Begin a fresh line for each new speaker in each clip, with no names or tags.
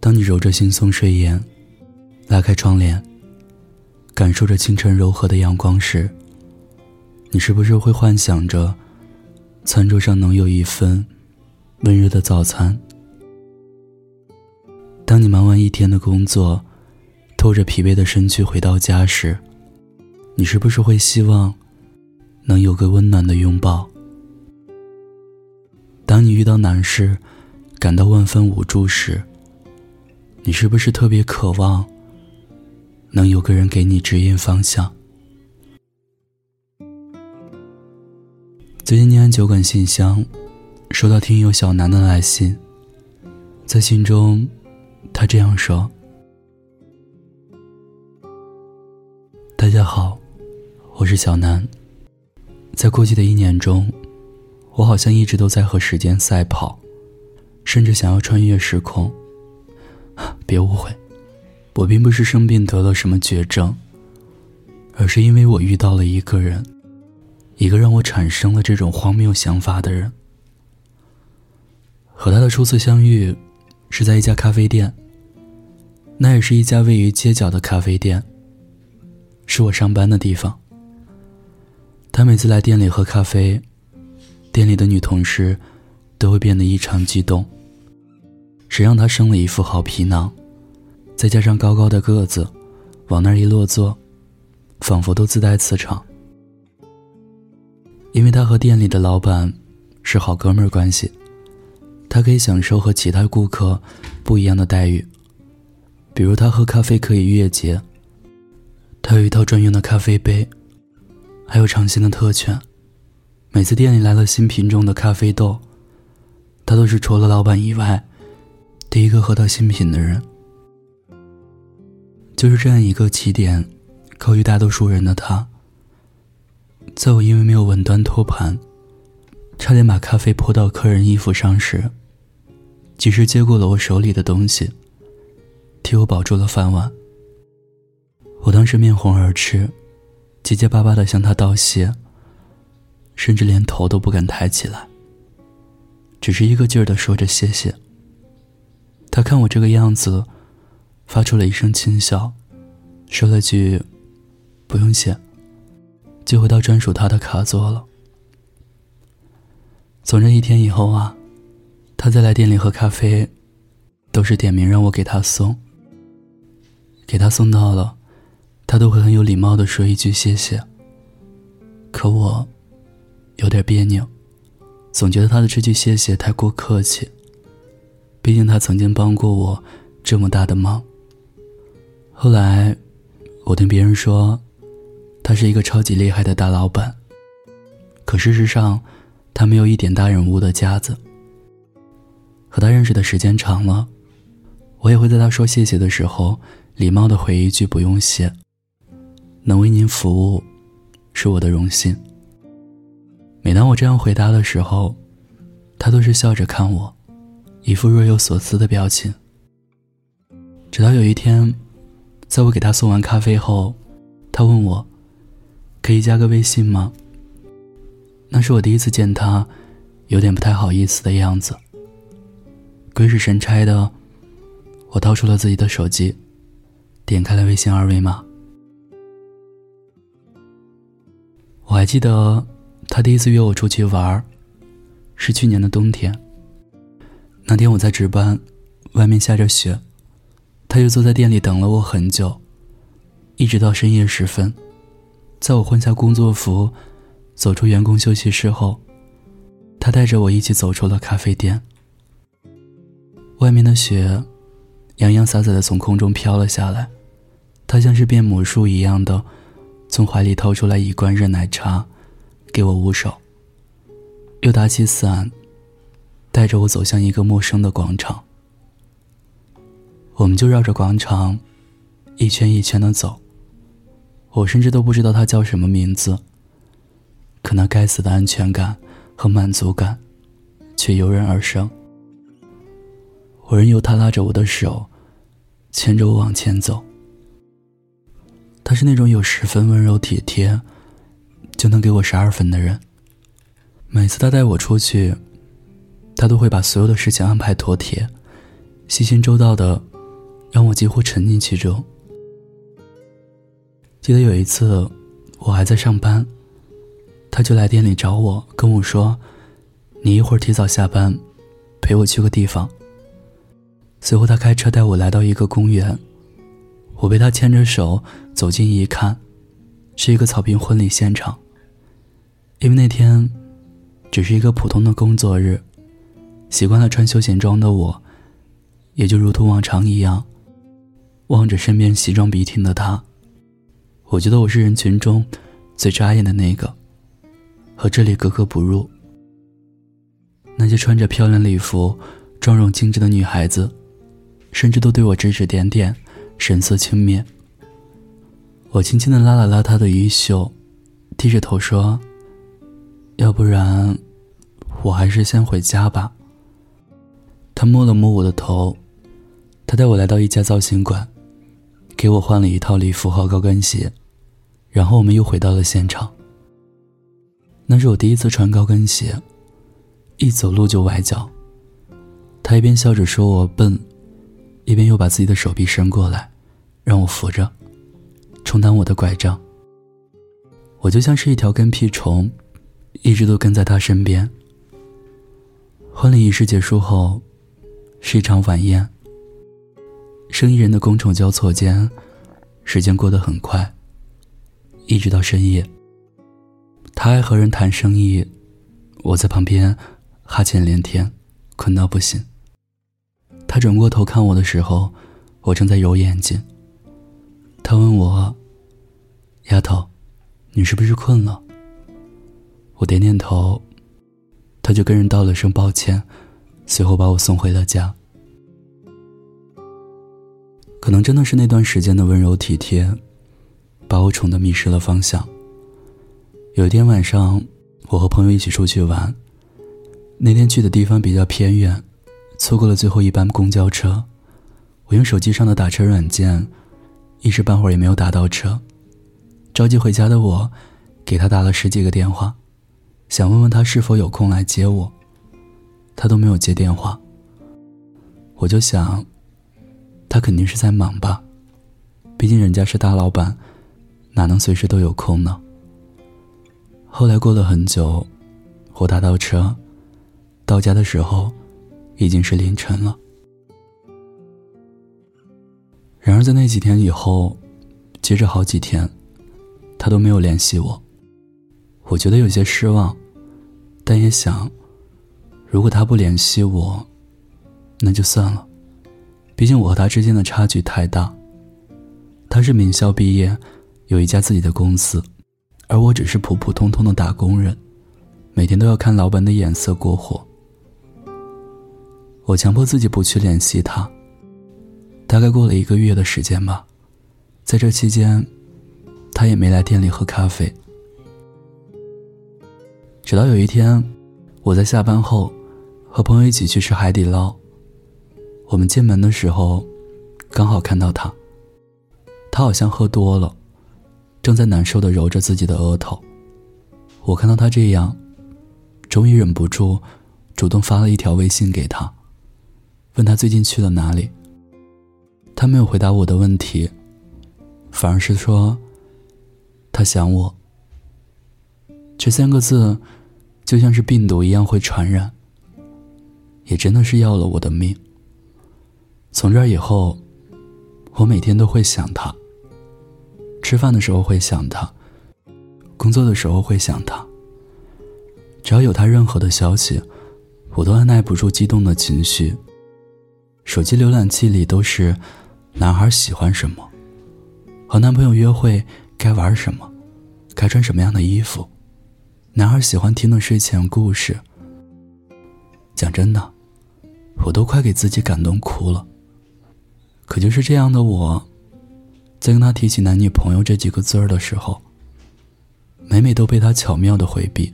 当你揉着惺忪睡眼，拉开窗帘，感受着清晨柔和的阳光时，你是不是会幻想着，餐桌上能有一份温热的早餐？当你忙完一天的工作，拖着疲惫的身躯回到家时，你是不是会希望能有个温暖的拥抱？当你遇到难事，感到万分无助时，你是不是特别渴望能有个人给你指引方向？最近念完酒馆信箱，收到听友小南的来信。在信中，他这样说：“大家好，我是小南。在过去的一年中，我好像一直都在和时间赛跑，甚至想要穿越时空。别误会，我并不是生病得了什么绝症，而是因为我遇到了一个人。”一个让我产生了这种荒谬想法的人，和他的初次相遇，是在一家咖啡店。那也是一家位于街角的咖啡店，是我上班的地方。他每次来店里喝咖啡，店里的女同事都会变得异常激动。谁让他生了一副好皮囊，再加上高高的个子，往那儿一落座，仿佛都自带磁场。因为他和店里的老板是好哥们儿关系，他可以享受和其他顾客不一样的待遇，比如他喝咖啡可以月结，他有一套专用的咖啡杯，还有尝鲜的特权。每次店里来了新品种的咖啡豆，他都是除了老板以外第一个喝到新品的人。就是这样一个起点高于大多数人的他。在我因为没有稳端托盘，差点把咖啡泼到客人衣服上时，及时接过了我手里的东西，替我保住了饭碗。我当时面红耳赤，结结巴巴的向他道谢，甚至连头都不敢抬起来，只是一个劲儿的说着谢谢。他看我这个样子，发出了一声轻笑，说了句：“不用谢。”就回到专属他的卡座了。从这一天以后啊，他再来店里喝咖啡，都是点名让我给他送。给他送到了，他都会很有礼貌的说一句谢谢。可我有点别扭，总觉得他的这句谢谢太过客气。毕竟他曾经帮过我这么大的忙。后来，我听别人说。他是一个超级厉害的大老板，可事实上，他没有一点大人物的架子。和他认识的时间长了，我也会在他说谢谢的时候，礼貌的回一句“不用谢”。能为您服务，是我的荣幸。每当我这样回答的时候，他都是笑着看我，一副若有所思的表情。直到有一天，在我给他送完咖啡后，他问我。可以加个微信吗？那是我第一次见他，有点不太好意思的样子。鬼使神差的，我掏出了自己的手机，点开了微信二维码。我还记得他第一次约我出去玩，是去年的冬天。那天我在值班，外面下着雪，他就坐在店里等了我很久，一直到深夜时分。在我换下工作服，走出员工休息室后，他带着我一起走出了咖啡店。外面的雪洋洋洒洒的从空中飘了下来，他像是变魔术一样的从怀里掏出来一罐热奶茶，给我捂手，又打起伞，带着我走向一个陌生的广场。我们就绕着广场一圈一圈的走。我甚至都不知道他叫什么名字，可那该死的安全感和满足感，却油然而生。我任由他拉着我的手，牵着我往前走。他是那种有十分温柔体贴，就能给我十二分的人。每次他带我出去，他都会把所有的事情安排妥帖，细心周到的，让我几乎沉溺其中。记得有一次，我还在上班，他就来店里找我，跟我说：“你一会儿提早下班，陪我去个地方。”随后，他开车带我来到一个公园，我被他牵着手走近一看，是一个草坪婚礼现场。因为那天只是一个普通的工作日，习惯了穿休闲装的我，也就如同往常一样，望着身边西装笔挺的他，我觉得我是人群中最扎眼的那个，和这里格格不入。那些穿着漂亮礼服、妆容精致的女孩子。甚至都对我指指点点，神色轻蔑。我轻轻的拉了拉他的衣袖，低着头说：“要不然，我还是先回家吧。”他摸了摸我的头，他带我来到一家造型馆，给我换了一套礼服和高跟鞋，然后我们又回到了现场。那是我第一次穿高跟鞋，一走路就崴脚。他一边笑着说我笨。一边又把自己的手臂伸过来，让我扶着，充当我的拐杖。我就像是一条跟屁虫，一直都跟在他身边。婚礼仪式结束后，是一场晚宴。生意人的觥筹交错间，时间过得很快，一直到深夜。他还和人谈生意，我在旁边哈欠连天，困到不行。他转过头看我的时候，我正在揉眼睛。他问我：“丫头，你是不是困了？”我点点头，他就跟人道了声抱歉，随后把我送回了家。可能真的是那段时间的温柔体贴，把我宠得迷失了方向。有一天晚上，我和朋友一起出去玩，那天去的地方比较偏远。错过了最后一班公交车，我用手机上的打车软件，一时半会儿也没有打到车。着急回家的我，给他打了十几个电话，想问问他是否有空来接我，他都没有接电话。我就想，他肯定是在忙吧，毕竟人家是大老板，哪能随时都有空呢？后来过了很久，我打到车，到家的时候。已经是凌晨了。然而，在那几天以后，接着好几天，他都没有联系我。我觉得有些失望，但也想，如果他不联系我，那就算了。毕竟我和他之间的差距太大。他是名校毕业，有一家自己的公司，而我只是普普通通的打工人，每天都要看老板的眼色过活。我强迫自己不去联系他。大概过了一个月的时间吧，在这期间，他也没来店里喝咖啡。直到有一天，我在下班后和朋友一起去吃海底捞，我们进门的时候，刚好看到他。他好像喝多了，正在难受的揉着自己的额头。我看到他这样，终于忍不住，主动发了一条微信给他。问他最近去了哪里？他没有回答我的问题，反而是说：“他想我。”这三个字，就像是病毒一样会传染，也真的是要了我的命。从这以后，我每天都会想他。吃饭的时候会想他，工作的时候会想他。只要有他任何的消息，我都按耐不住激动的情绪。手机浏览器里都是男孩喜欢什么，和男朋友约会该玩什么，该穿什么样的衣服，男孩喜欢听的睡前故事。讲真的，我都快给自己感动哭了。可就是这样的我，在跟他提起男女朋友这几个字儿的时候，每每都被他巧妙的回避。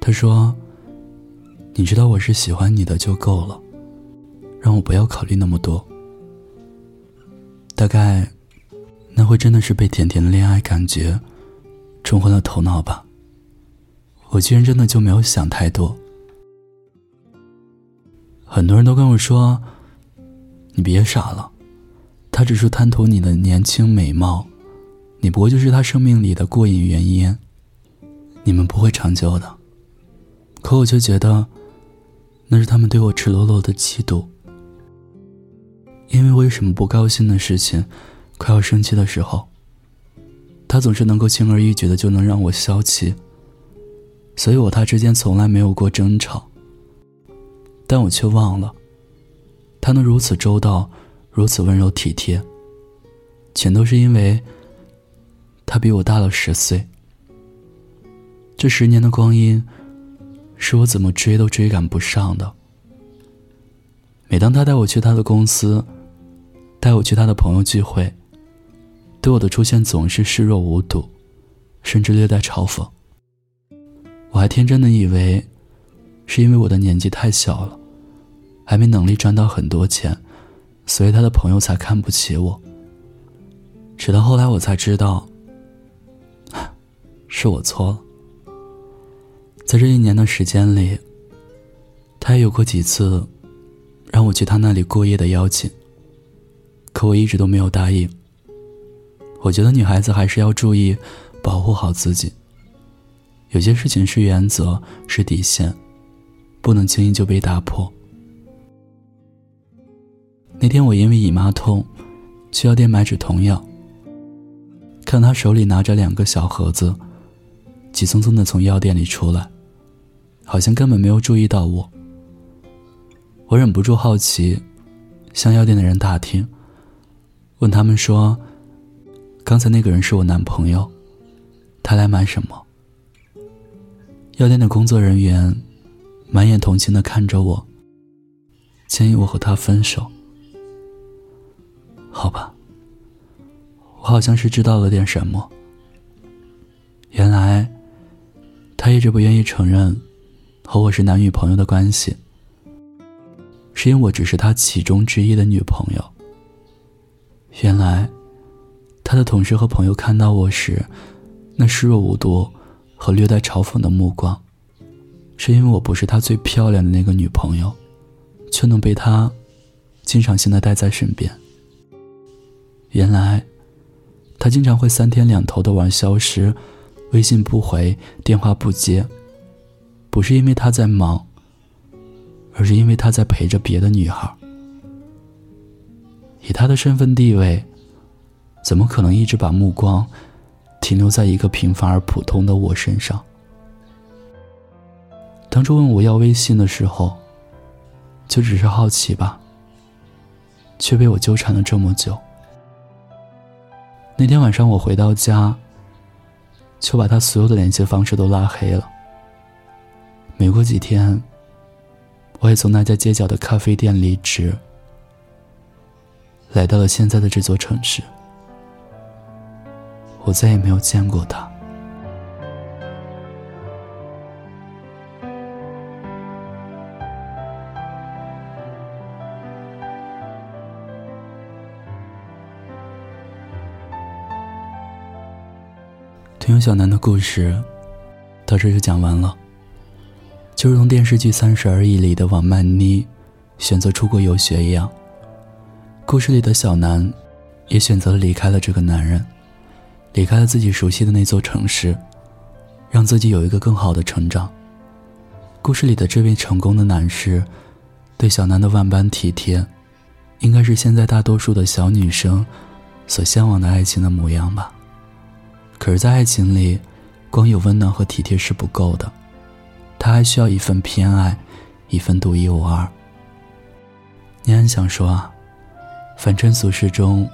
他说：“你知道我是喜欢你的就够了。”让我不要考虑那么多。大概，那会真的是被甜甜的恋爱感觉冲昏了头脑吧。我居然真的就没有想太多。很多人都跟我说，你别傻了，他只是贪图你的年轻美貌，你不过就是他生命里的过瘾原因。你们不会长久的。可我却觉得，那是他们对我赤裸裸的嫉妒。因为我有什么不高兴的事情，快要生气的时候，他总是能够轻而易举的就能让我消气。所以我他之间从来没有过争吵。但我却忘了，他能如此周到，如此温柔体贴，全都是因为他比我大了十岁。这十年的光阴，是我怎么追都追赶不上的。每当他带我去他的公司，带我去他的朋友聚会，对我的出现总是视若无睹，甚至略带嘲讽。我还天真的以为，是因为我的年纪太小了。还没能力赚到很多钱，所以他的朋友才看不起我。直到后来我才知道，是我错了。在这一年的时间里，他也有过几次让我去他那里过夜的邀请，可我一直都没有答应。我觉得女孩子还是要注意保护好自己，有些事情是原则，是底线，不能轻易就被打破。那天我因为姨妈痛，去药店买止痛药。看他手里拿着两个小盒子，急匆匆的从药店里出来，好像根本没有注意到我。我忍不住好奇，向药店的人打听，问他们说：“刚才那个人是我男朋友，他来买什么？”药店的工作人员满眼同情的看着我，建议我和他分手。好吧，我好像是知道了点什么。原来，他一直不愿意承认和我是男女朋友的关系，是因为我只是他其中之一的女朋友。原来，他的同事和朋友看到我时，那视若无睹和略带嘲讽的目光，是因为我不是他最漂亮的那个女朋友，却能被他经常性的带在身边。原来，他经常会三天两头的玩消失，微信不回，电话不接。不是因为他在忙，而是因为他在陪着别的女孩。以他的身份地位，怎么可能一直把目光停留在一个平凡而普通的我身上？当初问我要微信的时候，就只是好奇吧，却被我纠缠了这么久。那天晚上我回到家，就把他所有的联系方式都拉黑了。没过几天，我也从那家街角的咖啡店离职，来到了现在的这座城市。我再也没有见过他。听小南的故事，到这就讲完了。就如同电视剧《三十而已》里的王曼妮选择出国游学一样，故事里的小南也选择了离开了这个男人，离开了自己熟悉的那座城市，让自己有一个更好的成长。故事里的这位成功的男士，对小南的万般体贴，应该是现在大多数的小女生所向往的爱情的模样吧。可是，在爱情里，光有温暖和体贴是不够的，他还需要一份偏爱，一份独一无二。你很想说啊，凡尘俗世中，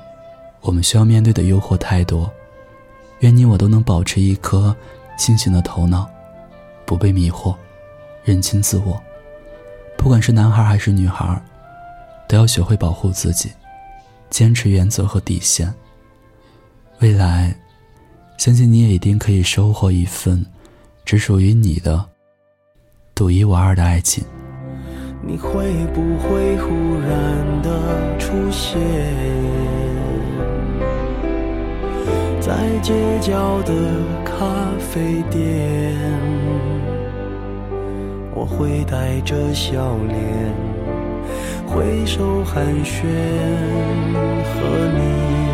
我们需要面对的诱惑太多，愿你我都能保持一颗清醒的头脑，不被迷惑，认清自我。不管是男孩还是女孩，都要学会保护自己，坚持原则和底线。未来。相信你也一定可以收获一份只属于你的独一无二的爱情。
你会不会忽然的出现在街角的咖啡店？我会带着笑脸挥手寒暄，和你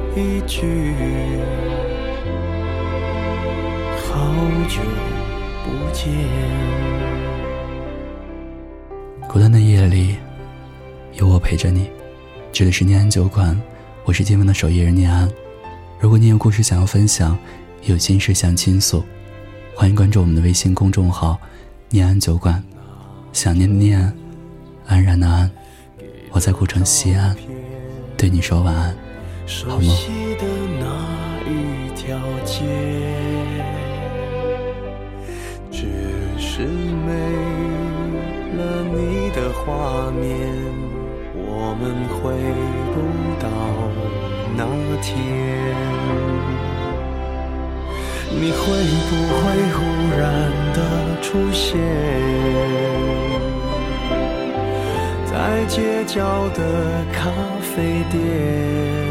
一句，好久不见。
孤单的夜里，有我陪着你。这里是念安酒馆，我是今晚的守夜人念安。如果你有故事想要分享，有心事想倾诉，欢迎关注我们的微信公众号“念安酒馆”。想念的念，安然的安，我在古城西安，对你说晚安，
熟悉的那一条街，只是没了你的画面，我们回不到那天。你会不会忽然的出现，在街角的咖啡店？